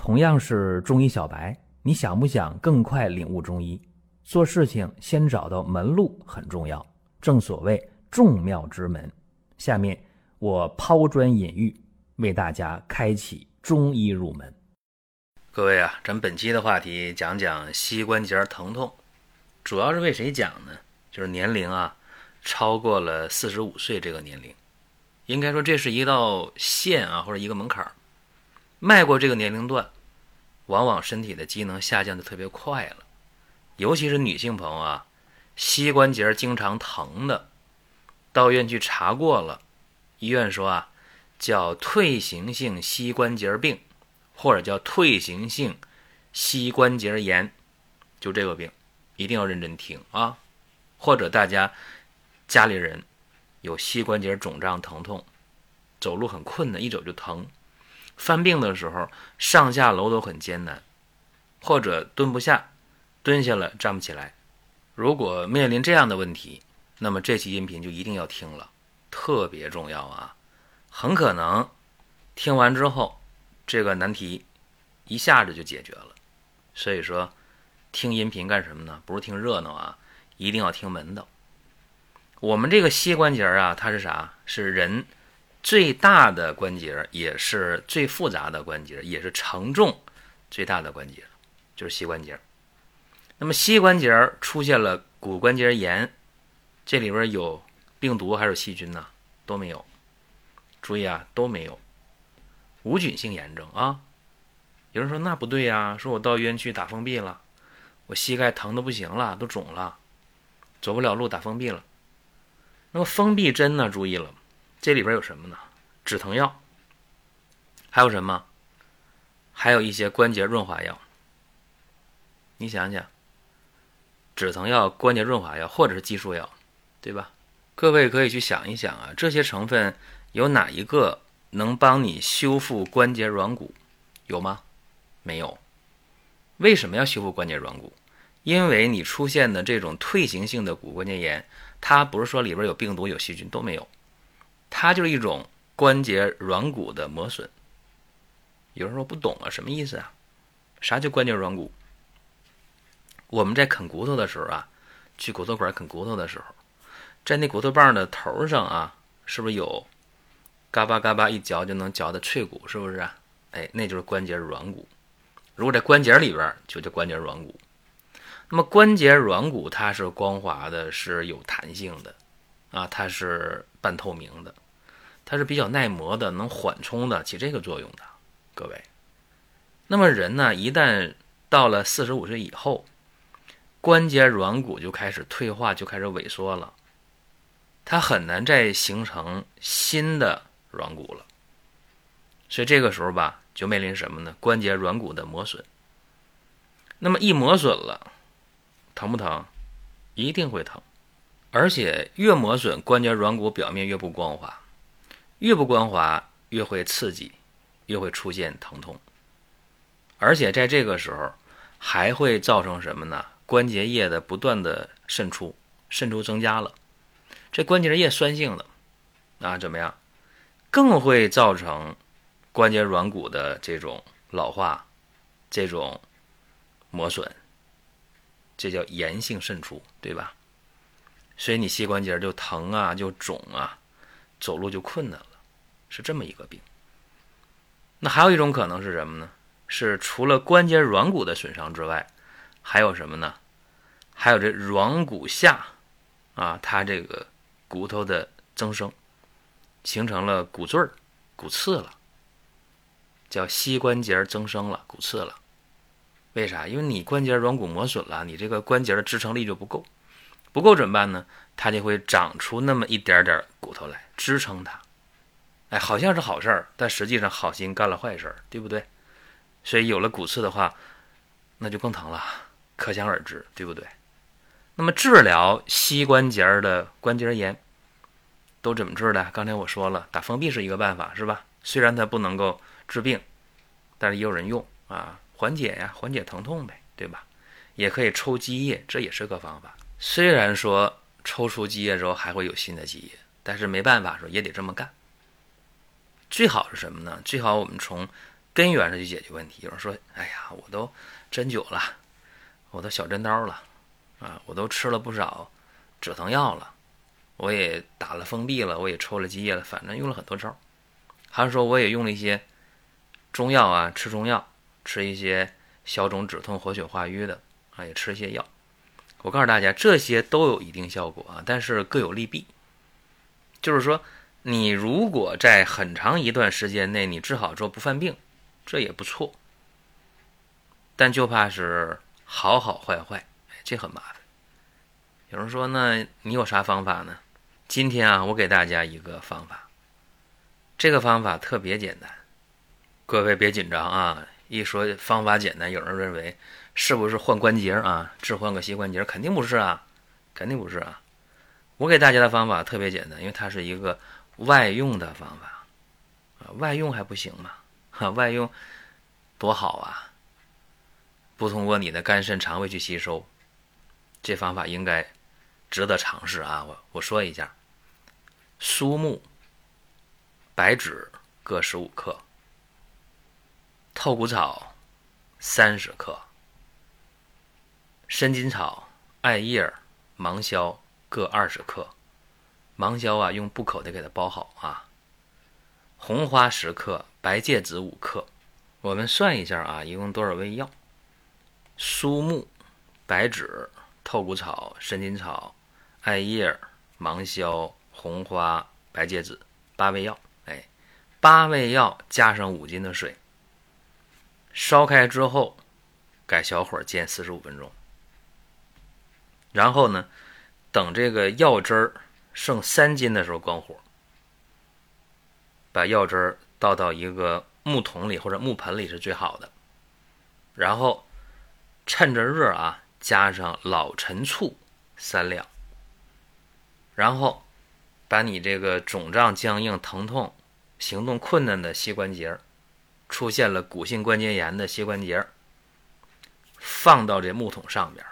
同样是中医小白，你想不想更快领悟中医？做事情先找到门路很重要，正所谓众妙之门。下面我抛砖引玉，为大家开启中医入门。各位啊，咱本期的话题讲讲膝关节疼痛，主要是为谁讲呢？就是年龄啊，超过了四十五岁这个年龄，应该说这是一道线啊，或者一个门槛儿。迈过这个年龄段，往往身体的机能下降的特别快了，尤其是女性朋友啊，膝关节经常疼的，到医院去查过了，医院说啊，叫退行性膝关节病，或者叫退行性膝关节炎，就这个病，一定要认真听啊。或者大家家里人有膝关节肿胀疼痛，走路很困难，一走就疼。犯病的时候，上下楼都很艰难，或者蹲不下，蹲下了站不起来。如果面临这样的问题，那么这期音频就一定要听了，特别重要啊！很可能听完之后，这个难题一下子就解决了。所以说，听音频干什么呢？不是听热闹啊，一定要听门道。我们这个膝关节啊，它是啥？是人。最大的关节也是最复杂的关节，也是承重最大的关节，就是膝关节。那么膝关节出现了骨关节炎，这里边有病毒还是细菌呢？都没有。注意啊，都没有，无菌性炎症啊。有人说那不对呀，说我到医院去打封闭了，我膝盖疼的不行了，都肿了，走不了路，打封闭了。那么封闭针呢？注意了。这里边有什么呢？止疼药，还有什么？还有一些关节润滑药。你想想，止疼药、关节润滑药或者是激素药，对吧？各位可以去想一想啊，这些成分有哪一个能帮你修复关节软骨？有吗？没有。为什么要修复关节软骨？因为你出现的这种退行性的骨关节炎，它不是说里边有病毒、有细菌都没有。它就是一种关节软骨的磨损。有人说不懂啊，什么意思啊？啥叫关节软骨？我们在啃骨头的时候啊，去骨头馆啃骨头的时候，在那骨头棒的头上啊，是不是有嘎巴嘎巴一嚼就能嚼的脆骨？是不是啊？哎，那就是关节软骨。如果在关节里边，就叫关节软骨。那么关节软骨它是光滑的，是有弹性的。啊，它是半透明的，它是比较耐磨的，能缓冲的，起这个作用的，各位。那么人呢，一旦到了四十五岁以后，关节软骨就开始退化，就开始萎缩了，它很难再形成新的软骨了。所以这个时候吧，就面临什么呢？关节软骨的磨损。那么一磨损了，疼不疼？一定会疼。而且越磨损，关节软骨表面越不光滑，越不光滑越会刺激，越会出现疼痛。而且在这个时候，还会造成什么呢？关节液的不断的渗出，渗出增加了，这关节液酸性的，啊怎么样？更会造成关节软骨的这种老化，这种磨损，这叫炎性渗出，对吧？所以你膝关节就疼啊，就肿啊，走路就困难了，是这么一个病。那还有一种可能是什么呢？是除了关节软骨的损伤之外，还有什么呢？还有这软骨下啊，它这个骨头的增生，形成了骨赘儿、骨刺了，叫膝关节增生了、骨刺了。为啥？因为你关节软骨磨损了，你这个关节的支撑力就不够。不够怎么办呢？它就会长出那么一点点骨头来支撑它。哎，好像是好事儿，但实际上好心干了坏事儿，对不对？所以有了骨刺的话，那就更疼了，可想而知，对不对？那么治疗膝关节的关节炎都怎么治的？刚才我说了，打封闭是一个办法，是吧？虽然它不能够治病，但是也有人用啊，缓解呀，缓解疼痛呗，对吧？也可以抽积液，这也是个方法。虽然说抽出积液之后还会有新的积液，但是没办法说也得这么干。最好是什么呢？最好我们从根源上去解决问题。有人说：“哎呀，我都针灸了，我都小针刀了，啊，我都吃了不少止疼药了，我也打了封闭了，我也抽了积液了，反正用了很多招。还是说我也用了一些中药啊，吃中药，吃一些消肿止痛、活血化瘀的啊，也吃一些药。我告诉大家，这些都有一定效果啊，但是各有利弊。就是说。”你如果在很长一段时间内你治好之后不犯病，这也不错。但就怕是好好坏坏，这很麻烦。有人说，那你有啥方法呢？今天啊，我给大家一个方法。这个方法特别简单，各位别紧张啊！一说方法简单，有人认为是不是换关节啊？置换个膝关节？肯定不是啊，肯定不是啊。我给大家的方法特别简单，因为它是一个。外用的方法，啊，外用还不行吗？哈，外用多好啊！不通过你的肝肾肠胃去吸收，这方法应该值得尝试啊！我我说一下：苏木、白芷各十五克，透骨草三十克，生筋草、艾叶、芒硝各二十克。芒硝啊，用布口的给它包好啊。红花十克，白芥子五克。我们算一下啊，一共多少味药？苏木、白芷、透骨草、生筋草、艾叶、芒硝、红花、白芥子，八味药。哎，八味药加上五斤的水，烧开之后，改小火煎四十五分钟。然后呢，等这个药汁儿。剩三斤的时候，关火，把药汁儿倒到一个木桶里或者木盆里是最好的。然后趁着热啊，加上老陈醋三两。然后把你这个肿胀、僵硬、疼痛、行动困难的膝关节，出现了骨性关节炎的膝关节，放到这木桶上边，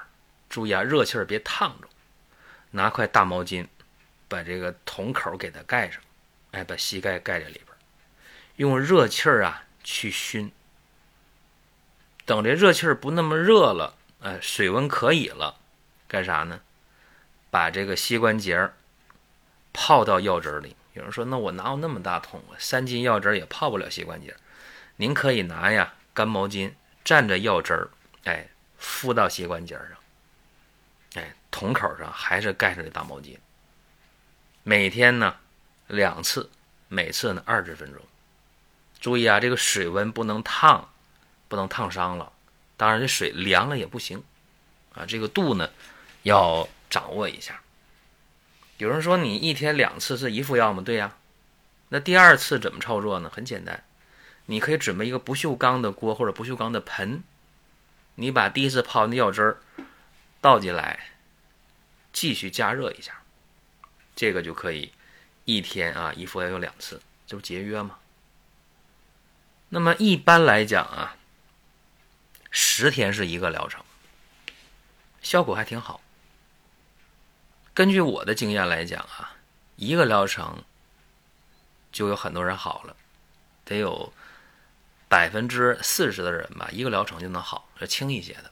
注意啊，热气儿别烫着，拿块大毛巾。把这个桶口给它盖上，哎，把膝盖盖在里边，用热气儿啊去熏。等这热气儿不那么热了，哎，水温可以了，干啥呢？把这个膝关节泡到药汁里。有人说，那我哪有那么大桶啊？三斤药汁也泡不了膝关节。您可以拿呀干毛巾蘸着药汁儿，哎，敷到膝关节上，桶口上还是盖上这大毛巾。每天呢，两次，每次呢二十分钟。注意啊，这个水温不能烫，不能烫伤了。当然，这水凉了也不行啊。这个度呢，要掌握一下。有人说你一天两次是一副药吗？对呀。那第二次怎么操作呢？很简单，你可以准备一个不锈钢的锅或者不锈钢的盆，你把第一次泡的药汁儿倒进来，继续加热一下。这个就可以一天啊，一副药有两次，这不节约吗？那么一般来讲啊，十天是一个疗程，效果还挺好。根据我的经验来讲啊，一个疗程就有很多人好了，得有百分之四十的人吧，一个疗程就能好，是轻一些的。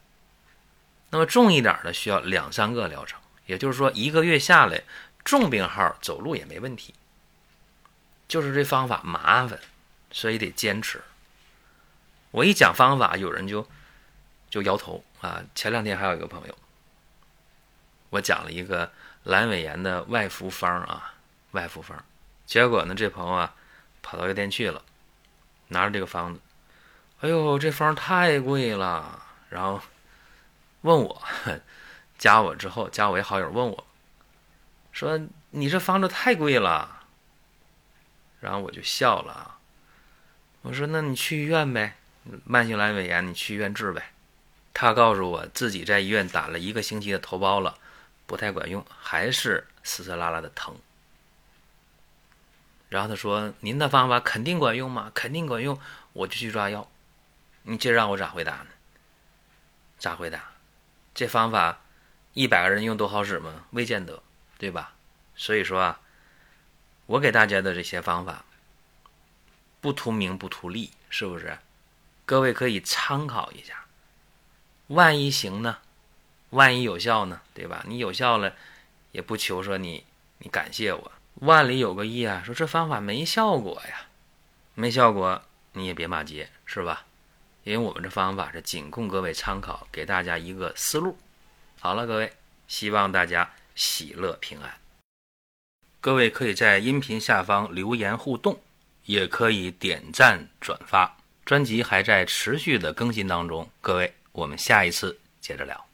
那么重一点的需要两三个疗程，也就是说一个月下来。重病号走路也没问题，就是这方法麻烦，所以得坚持。我一讲方法，有人就就摇头啊。前两天还有一个朋友，我讲了一个阑尾炎的外服方啊，外服方，结果呢，这朋友啊跑到药店去了，拿着这个方子，哎呦，这方太贵了，然后问我，加我之后加我为好友，问我。说你这方子太贵了，然后我就笑了。我说那你去医院呗，慢性阑尾炎你去医院治呗。他告诉我自己在医院打了一个星期的头孢了，不太管用，还是丝丝拉拉的疼。然后他说您的方法肯定管用吗？肯定管用，我就去抓药。你这让我咋回答呢？咋回答？这方法一百个人用都好使吗？未见得。对吧？所以说啊，我给大家的这些方法，不图名不图利，是不是？各位可以参考一下。万一行呢？万一有效呢？对吧？你有效了，也不求说你你感谢我。万里有个一啊，说这方法没效果呀，没效果你也别骂街，是吧？因为我们这方法是仅供各位参考，给大家一个思路。好了，各位，希望大家喜乐平安。各位可以在音频下方留言互动，也可以点赞转发。专辑还在持续的更新当中，各位，我们下一次接着聊。